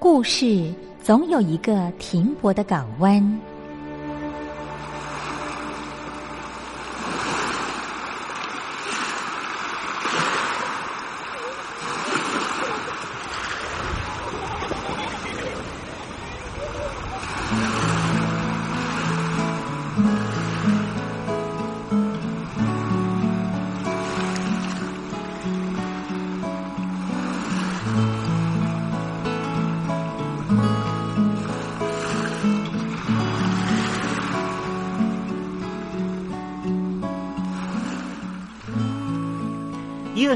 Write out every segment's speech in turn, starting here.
故事总有一个停泊的港湾。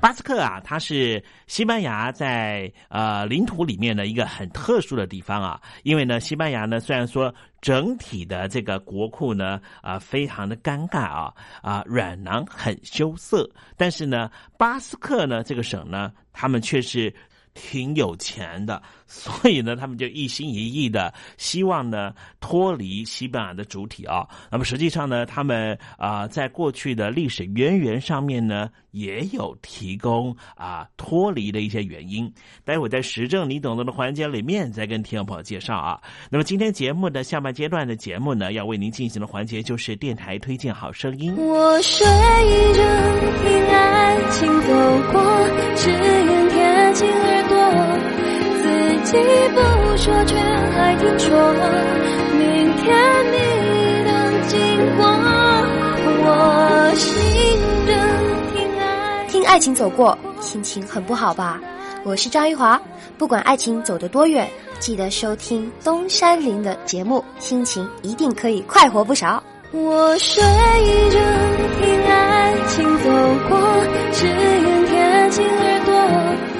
巴斯克啊，它是西班牙在呃领土里面的一个很特殊的地方啊。因为呢，西班牙呢虽然说整体的这个国库呢啊、非常的尴尬啊啊软囊很羞涩，但是呢，巴斯克呢这个省呢，他们却是。挺有钱的，所以呢，他们就一心一意的希望呢脱离西班牙的主体啊。那么实际上呢，他们啊、在过去的历史渊源上面呢，也有提供啊脱离的一些原因。待会在时政你懂得的环节里面再跟听众朋友介绍啊。那么今天节目的下半阶段的节目呢，要为您进行的环节就是电台推荐好声音。我睡着，听爱情走过，只愿贴近耳朵，自己不说，却还听说，明天你的经过，我醒着听爱。听爱情走过，心情很不好吧？我是张玉华，不管爱情走得多远，记得收听东山林的节目，心情一定可以快活不少。我睡着，听爱情走过，只愿贴近耳朵。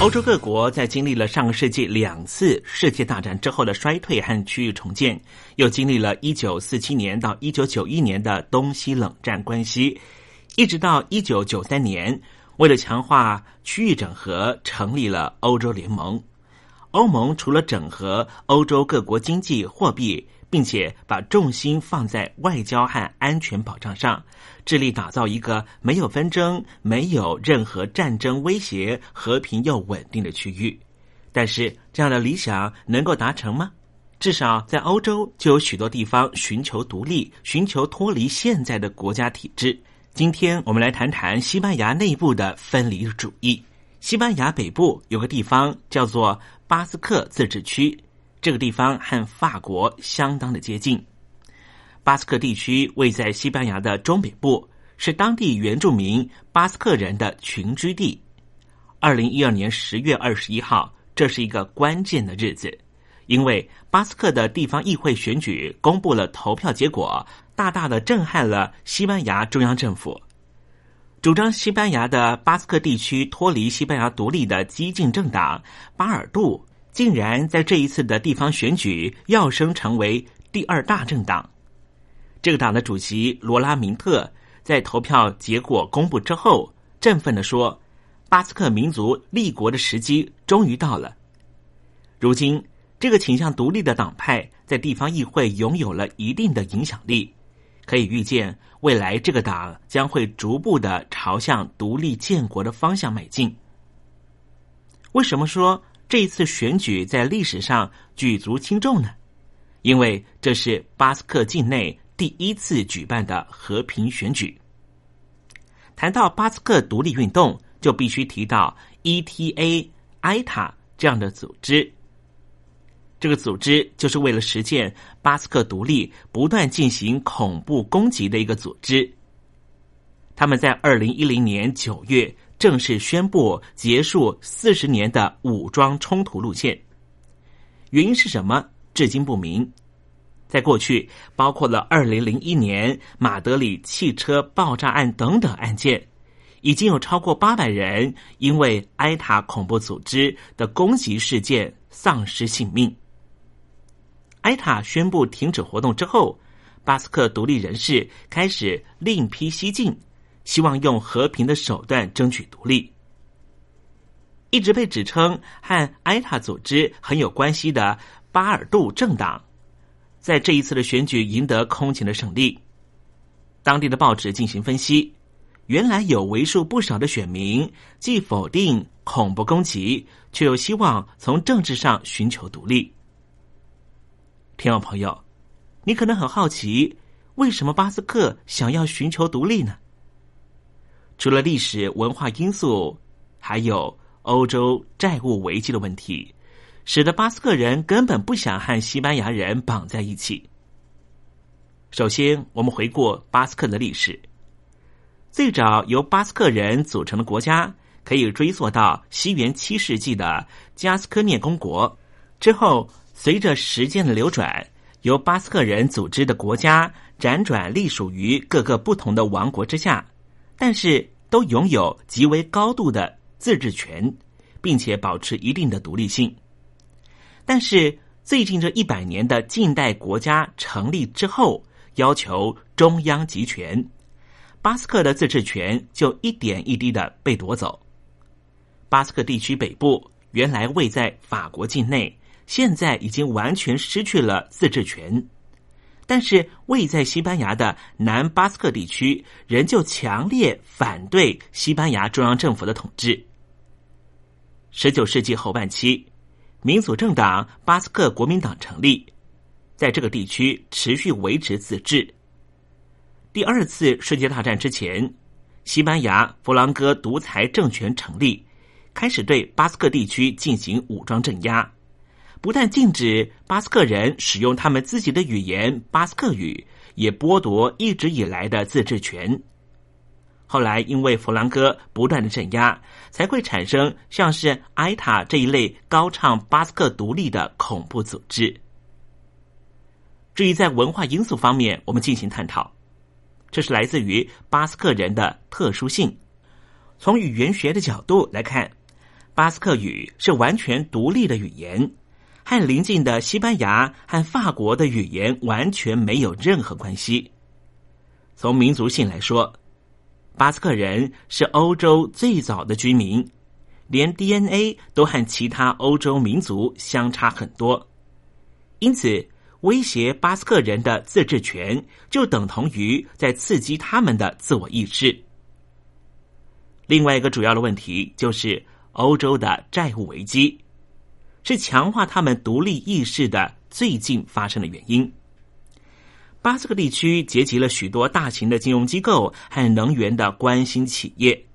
欧洲各国在经历了上个世纪两次世界大战之后的衰退和区域重建，又经历了一九四七年到一九九一年的东西冷战关系，一直到一九九三年，为了强化区域整合，成立了欧洲联盟。欧盟除了整合欧洲各国经济货币，并且把重心放在外交和安全保障上，致力打造一个没有纷争、没有任何战争威胁、和平又稳定的区域。但是，这样的理想能够达成吗？至少在欧洲，就有许多地方寻求独立，寻求脱离现在的国家体制。今天我们来谈谈西班牙内部的分离主义。西班牙北部有个地方叫做巴斯克自治区，这个地方和法国相当的接近。巴斯克地区位在西班牙的中北部，是当地原住民巴斯克人的群居地。二零一二年十月二十一号，这是一个关键的日子，因为巴斯克的地方议会选举公布了投票结果，大大的震撼了西班牙中央政府。主张西班牙的巴斯克地区脱离西班牙独立的激进政党巴尔杜，竟然在这一次的地方选举跃升成为第二大政党。这个党的主席罗拉明特在投票结果公布之后，振奋的说：“巴斯克民族立国的时机终于到了。”如今，这个倾向独立的党派在地方议会拥有了一定的影响力。可以预见，未来这个党将会逐步的朝向独立建国的方向迈进。为什么说这一次选举在历史上举足轻重呢？因为这是巴斯克境内第一次举办的和平选举。谈到巴斯克独立运动，就必须提到 ETA、埃塔这样的组织。这个组织就是为了实现巴斯克独立，不断进行恐怖攻击的一个组织。他们在二零一零年九月正式宣布结束四十年的武装冲突路线。原因是什么？至今不明。在过去，包括了二零零一年马德里汽车爆炸案等等案件，已经有超过八百人因为埃塔恐怖组织的攻击事件丧失性命。埃塔宣布停止活动之后，巴斯克独立人士开始另辟蹊径，希望用和平的手段争取独立。一直被指称和埃塔组织很有关系的巴尔杜政党，在这一次的选举赢得空前的胜利。当地的报纸进行分析，原来有为数不少的选民既否定恐怖攻击，却又希望从政治上寻求独立。听众朋友，你可能很好奇，为什么巴斯克想要寻求独立呢？除了历史文化因素，还有欧洲债务危机的问题，使得巴斯克人根本不想和西班牙人绑在一起。首先，我们回顾巴斯克的历史，最早由巴斯克人组成的国家，可以追溯到西元七世纪的加斯科涅公国之后。随着时间的流转，由巴斯克人组织的国家辗转隶属于各个不同的王国之下，但是都拥有极为高度的自治权，并且保持一定的独立性。但是最近这一百年的近代国家成立之后，要求中央集权，巴斯克的自治权就一点一滴的被夺走。巴斯克地区北部原来位在法国境内。现在已经完全失去了自治权，但是位在西班牙的南巴斯克地区仍旧强烈反对西班牙中央政府的统治。十九世纪后半期，民主政党巴斯克国民党成立，在这个地区持续维持自治。第二次世界大战之前，西班牙弗朗哥独裁政权成立，开始对巴斯克地区进行武装镇压。不但禁止巴斯克人使用他们自己的语言巴斯克语，也剥夺一直以来的自治权。后来，因为弗兰哥不断的镇压，才会产生像是埃塔这一类高唱巴斯克独立的恐怖组织。至于在文化因素方面，我们进行探讨，这是来自于巴斯克人的特殊性。从语言学的角度来看，巴斯克语是完全独立的语言。和邻近的西班牙和法国的语言完全没有任何关系。从民族性来说，巴斯克人是欧洲最早的居民，连 DNA 都和其他欧洲民族相差很多，因此威胁巴斯克人的自治权，就等同于在刺激他们的自我意识。另外一个主要的问题就是欧洲的债务危机，是强化他们独立意识的最近发生的原因。巴斯克地区结集了许多大型的金融机构和能源的关心企业。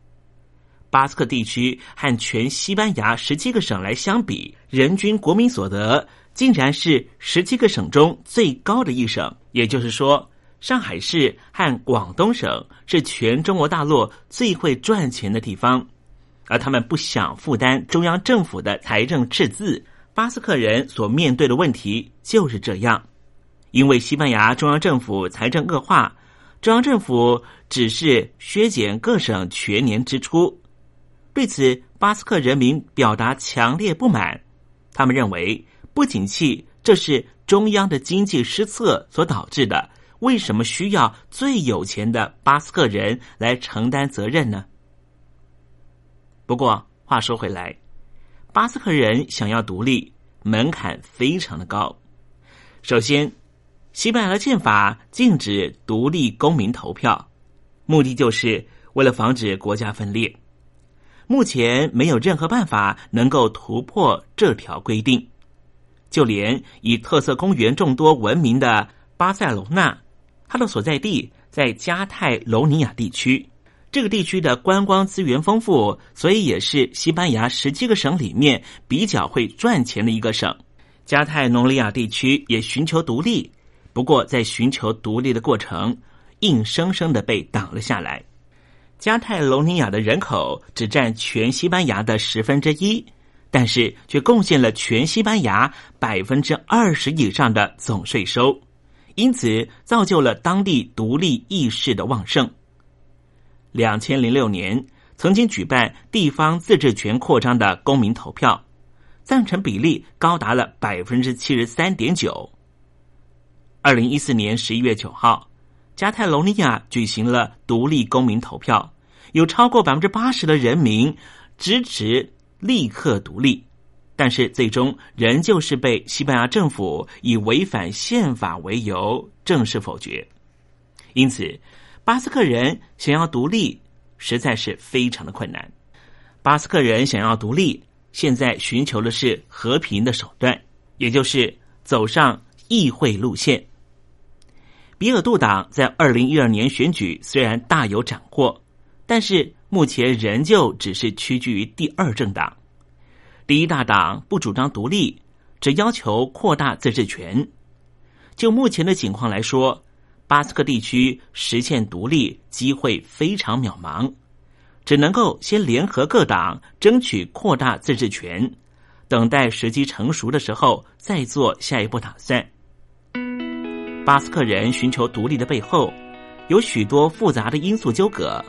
巴斯克地区和全西班牙十七个省来相比，人均国民所得竟然是十七个省中最高的一省。也就是说，上海市和广东省是全中国大陆最会赚钱的地方，而他们不想负担中央政府的财政赤字。巴斯克人所面对的问题就是这样，因为西班牙中央政府财政恶化，中央政府只是削减各省全年支出。对此，巴斯克人民表达强烈不满。他们认为不景气这是中央的经济失策所导致的。为什么需要最有钱的巴斯克人来承担责任呢？不过话说回来，巴斯克人想要独立，门槛非常的高。首先，西班牙的宪法禁止独立公民投票，目的就是为了防止国家分裂。目前没有任何办法能够突破这条规定，就连以特色公园众多闻名的巴塞罗那，它的所在地在加泰罗尼亚地区。这个地区的观光资源丰富，所以也是西班牙十七个省里面比较会赚钱的一个省。加泰隆尼亚地区也寻求独立，不过在寻求独立的过程，硬生生的被挡了下来。加泰隆尼亚的人口只占全西班牙的十分之一，但是却贡献了全西班牙百分之二十以上的总税收，因此造就了当地独立意识的旺盛。两千零六年曾经举办地方自治权扩张的公民投票，赞成比例高达了百分之七十三点九。二零一四年十一月九号。加泰隆尼亚举行了独立公民投票，有超过百分之八十的人民支持立刻独立，但是最终仍旧是被西班牙政府以违反宪法为由正式否决。因此，巴斯克人想要独立实在是非常的困难。巴斯克人想要独立，现在寻求的是和平的手段，也就是走上议会路线。比尔杜党在二零一二年选举虽然大有斩获，但是目前仍旧只是屈居于第二政党。第一大党不主张独立，只要求扩大自治权。就目前的情况来说，巴斯克地区实现独立机会非常渺茫，只能够先联合各党争取扩大自治权，等待时机成熟的时候再做下一步打算。巴斯克人寻求独立的背后，有许多复杂的因素纠葛。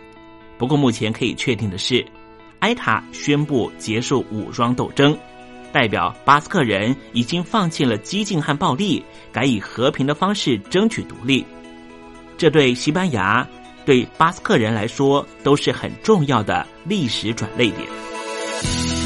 不过，目前可以确定的是，埃塔宣布结束武装斗争，代表巴斯克人已经放弃了激进和暴力，改以和平的方式争取独立。这对西班牙、对巴斯克人来说都是很重要的历史转捩点。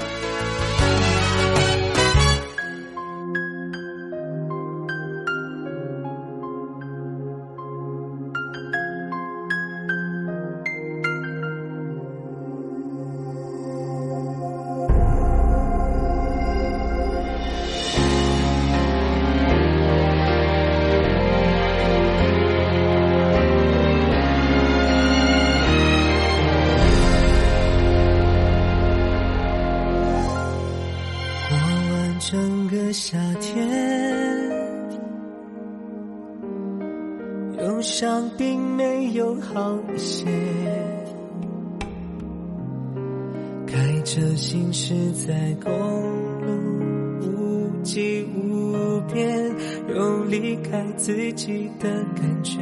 自己的感觉，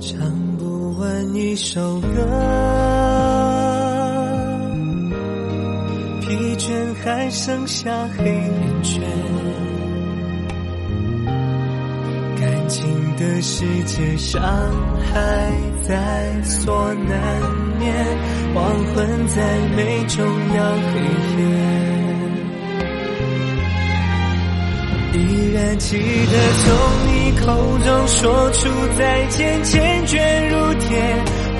唱不完一首歌，疲倦还剩下黑眼圈，感情的世界伤害在所难免，黄昏再美终要黑夜。记得从你口中说出再见，坚决如铁。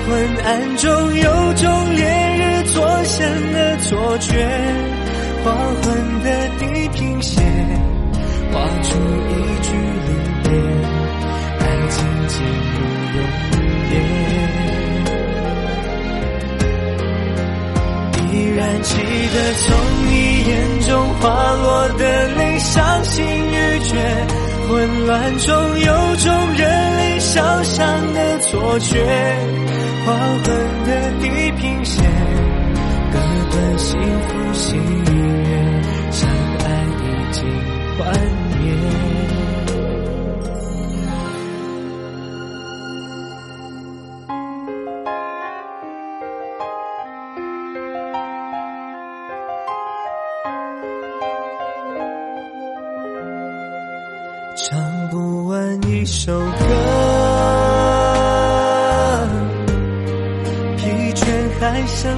昏暗中有种烈日灼身的错觉，黄昏的中有种人类想象的错觉，黄昏的地平线，割断幸福喜悦，相爱已经幻灭。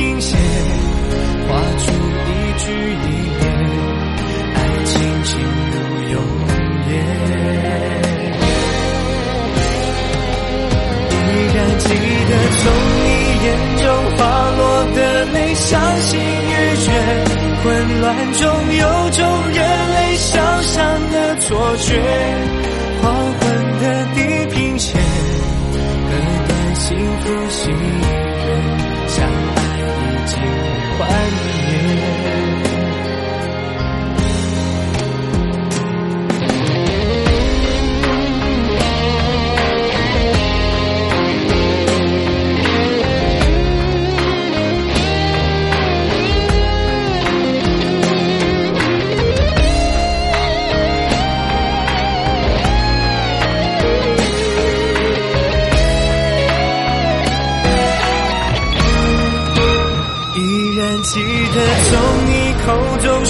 地平线画出一句一言，爱情进入永夜。依然记得从你眼中滑落的泪，伤心欲绝。混乱中有种热泪烧伤的错觉。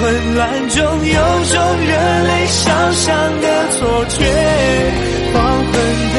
混乱中有种热泪烧伤的错觉，黄昏的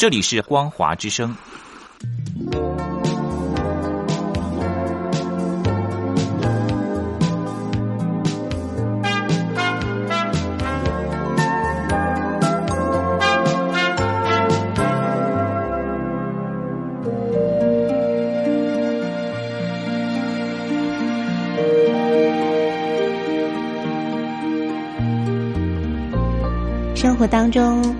这里是光华之声。生活当中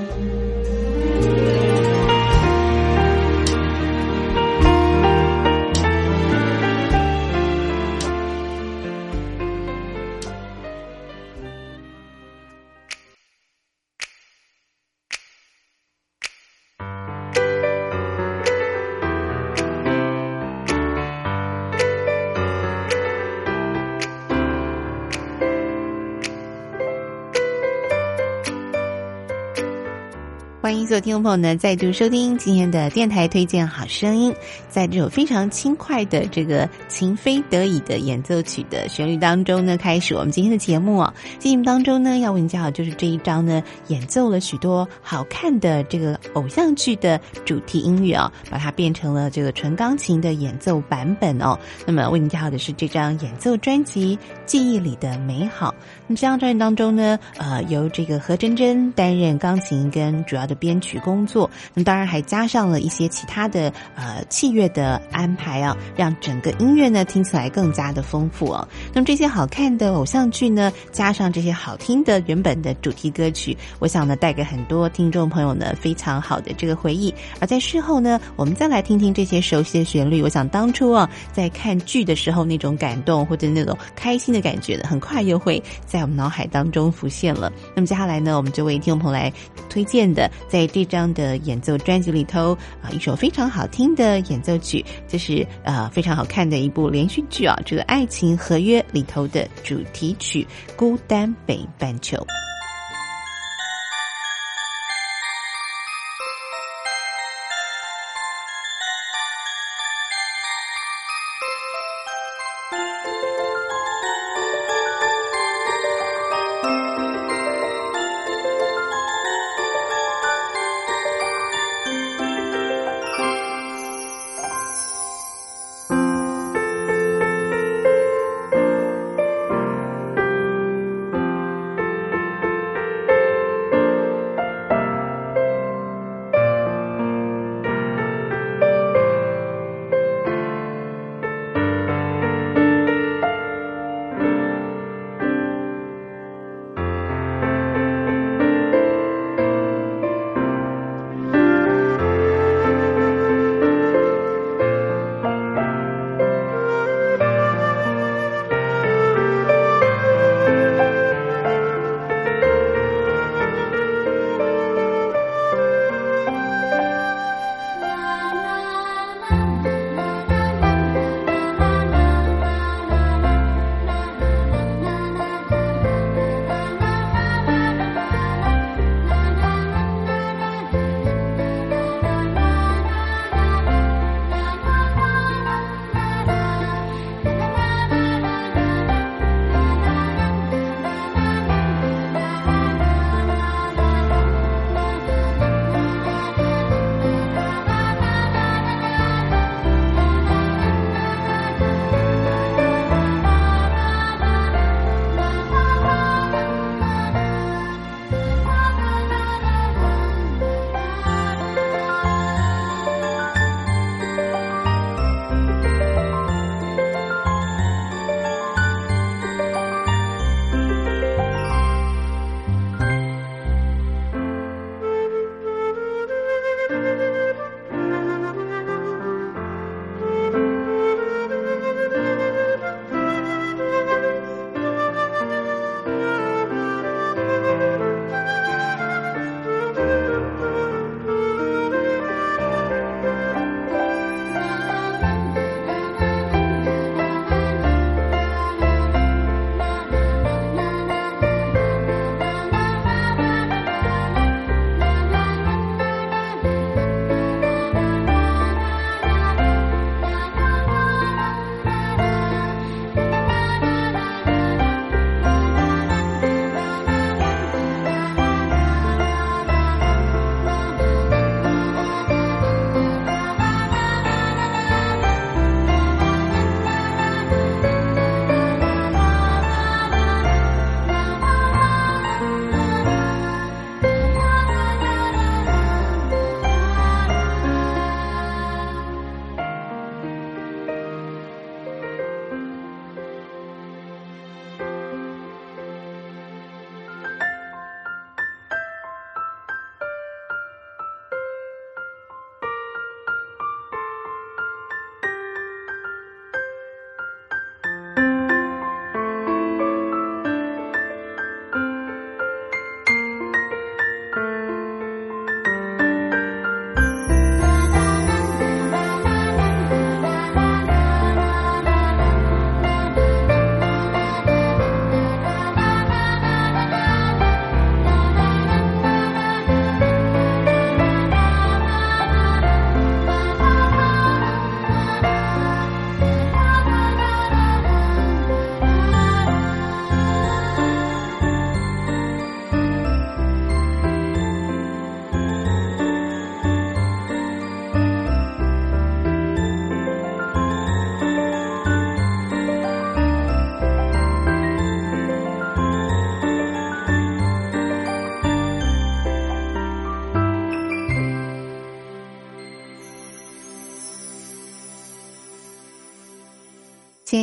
各位听众朋友呢再度收听今天的电台推荐好声音。在这首非常轻快的这个情非得已的演奏曲的旋律当中呢，开始我们今天的节目啊。节目当中呢，要为您介绍就是这一章呢，演奏了许多好看的这个偶像剧的主题音乐啊，把它变成了这个纯钢琴的演奏版本哦。那么为您介绍的是这张演奏专辑《记忆里的美好》。么这张专辑当中呢，呃，由这个何真真担任钢琴跟主要的编曲工作，那么当然还加上了一些其他的呃器乐的安排啊，让整个音乐呢听起来更加的丰富哦。那么这些好看的偶像剧呢，加上这些好听的原本的主题歌曲，我想呢带给很多听众朋友呢非常好的这个回忆。而在事后呢，我们再来听听这些熟悉的旋律，我想当初啊在看剧的时候那种感动或者那种开心的感觉呢，很快又会在在我们脑海当中浮现了。那么接下来呢，我们就为听众朋友来推荐的，在这张的演奏专辑里头啊，一首非常好听的演奏曲，就是呃非常好看的一部连续剧啊，这个《爱情合约》里头的主题曲《孤单北半球》。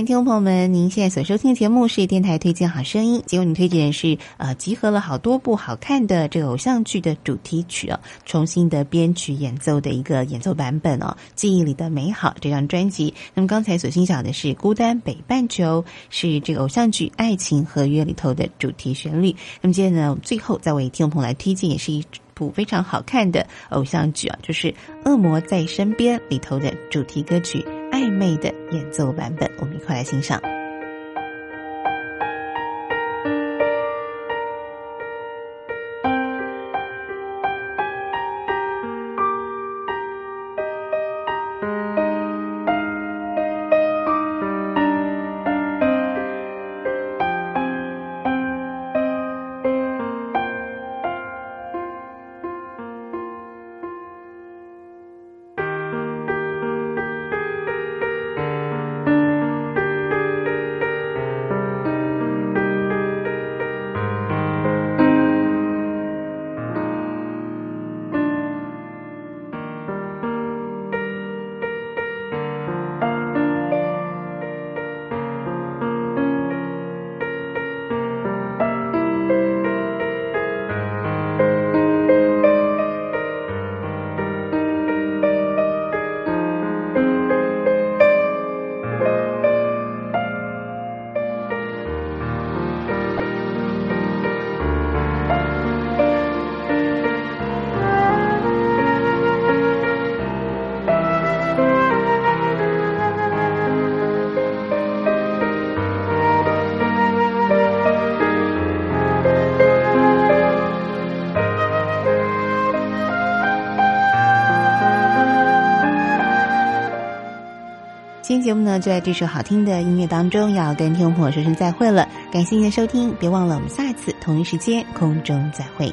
听众朋友们，您现在所收听的节目是电台推荐好声音，节目你推荐的是呃集合了好多部好看的这个偶像剧的主题曲哦，重新的编曲演奏的一个演奏版本哦，记忆里的美好这张专辑。那么刚才所欣赏的是《孤单北半球》，是这个偶像剧《爱情合约》里头的主题旋律。那么接着呢，最后再为听众朋友来推荐，也是一部非常好看的偶像剧啊，就是《恶魔在身边》里头的主题歌曲。暧昧的演奏版本，我们一块来欣赏。节目呢，就在这首好听的音乐当中，要跟听众朋友说声再会了。感谢您的收听，别忘了我们下一次同一时间空中再会。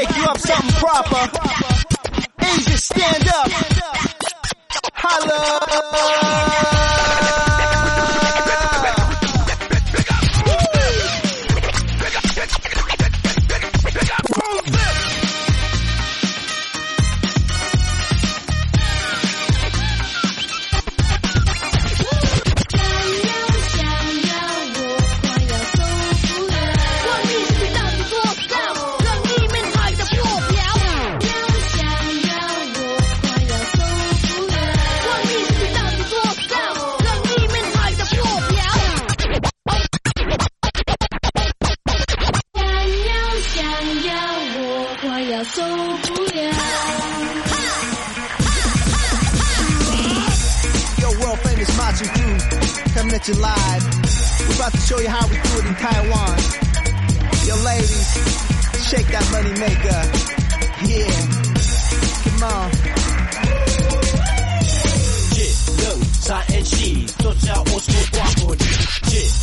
make you up something proper. Asia, stand up. Holla. booyah. Yo, world famous Machu Picchu, coming at you live. We're about to show you how we do it in Taiwan. Yo, ladies, shake that money maker. Yeah, come on. 能三 N 系，就叫我说话不理。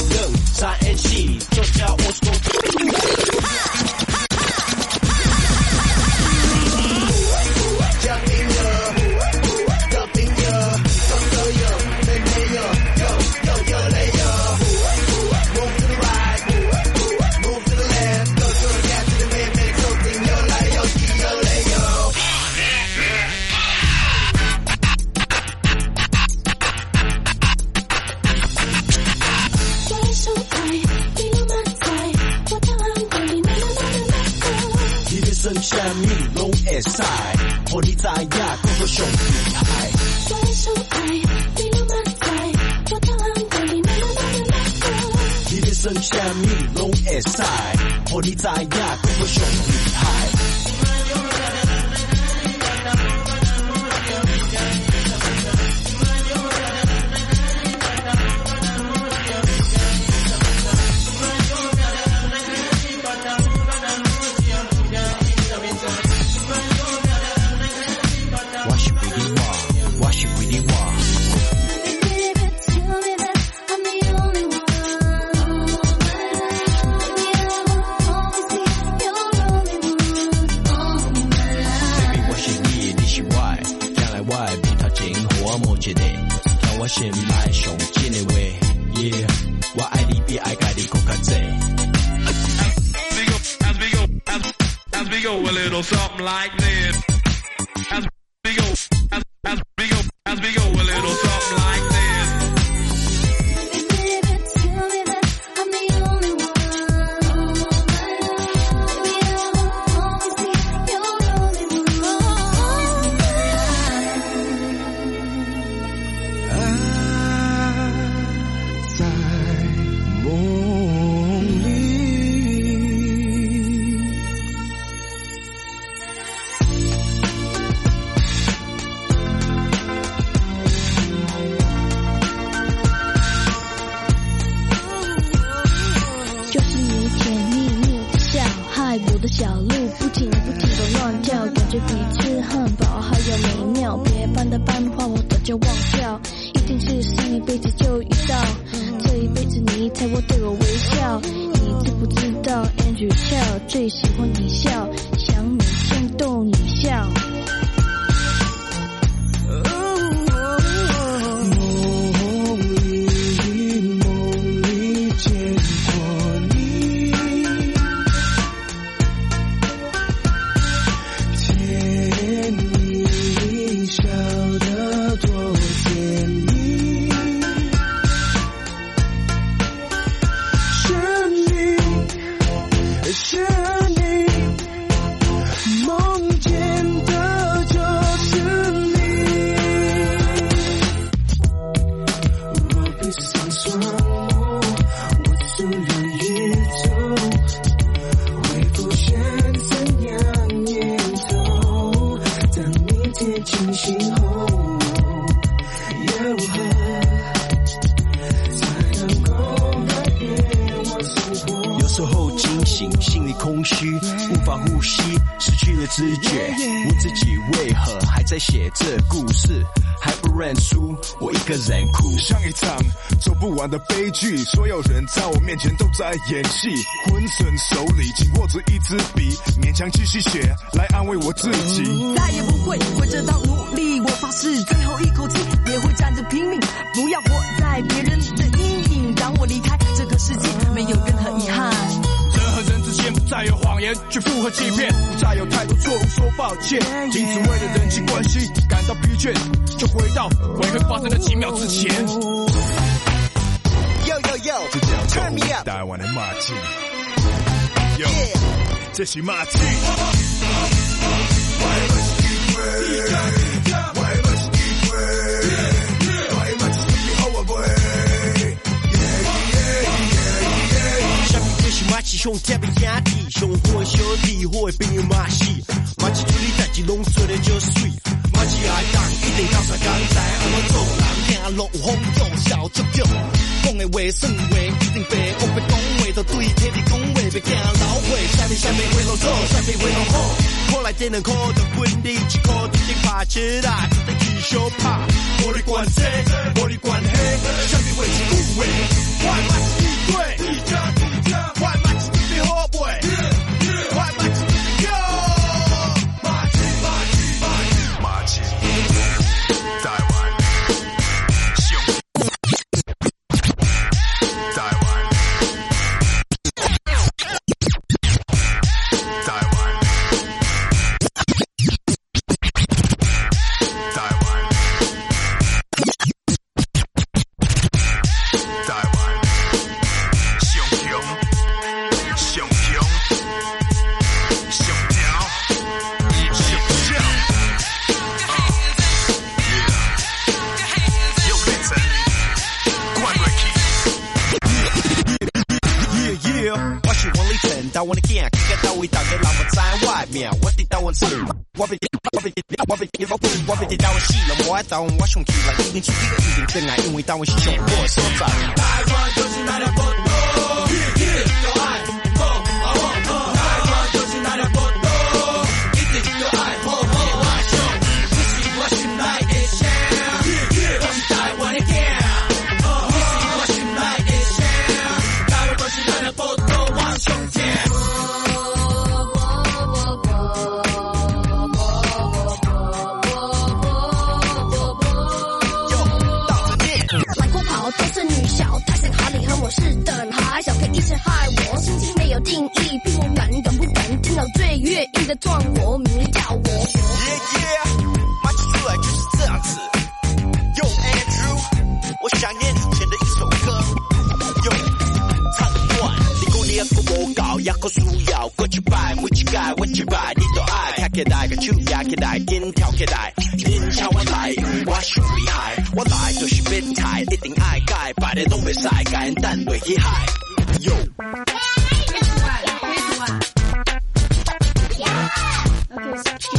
能三 N 系，就叫我。你怎样？悲剧，所有人在我面前都在演戏，浑身手里紧握着一支笔，勉强继续写来安慰我自己。再也不会为这道努力，我发誓最后一口气也会站着拼命，不要活在别人的阴影。当我离开这个世界，没有任何遗憾。人和人之间不再有谎言去附和欺骗，不再有太多错误说抱歉，仅只为了人际关系感到疲倦，就回到悔恨发生的几秒之前。Yo 这叫做台湾的马季。Yo，这是马季。下面这是马起上贴的兄弟，上好的小弟，好的朋友马是，马起处理代志拢做得就水，马起爱当一定到啥刚才，我做人行路有风向，笑足足，讲的话算话一定白，我别讲话就对天地讲话，别惊老话，下面下面话落错，下面话落好，后来电能靠就滚你一靠一定爬起来，就得继续爬，无你管这，无你管那，下面话是古话，我王立成，台湾的囝，去到到位，大家人不知外面，我伫台湾住，我别我别我别我别我别伫台湾死了，我爱台湾，我上去来，一定出去个一定真爱，因为台湾是上好的所在。台湾就是那条国度，yeah yeah，有爱，最越硬的撞我，名叫我。Yeah yeah，马起出来就是这样子。Yo Andrew，我想念以前的一首歌。Yo，唱段，你讲你一個無教，一個需要，過去擺，每一屆我一擺，你都愛，跳起來個手壓起來，肩跳起來，人敲我來，因為我上厲害，我來就是變態，一定愛改，擺的都袂使，簡單袂去害。Yo。Yeah.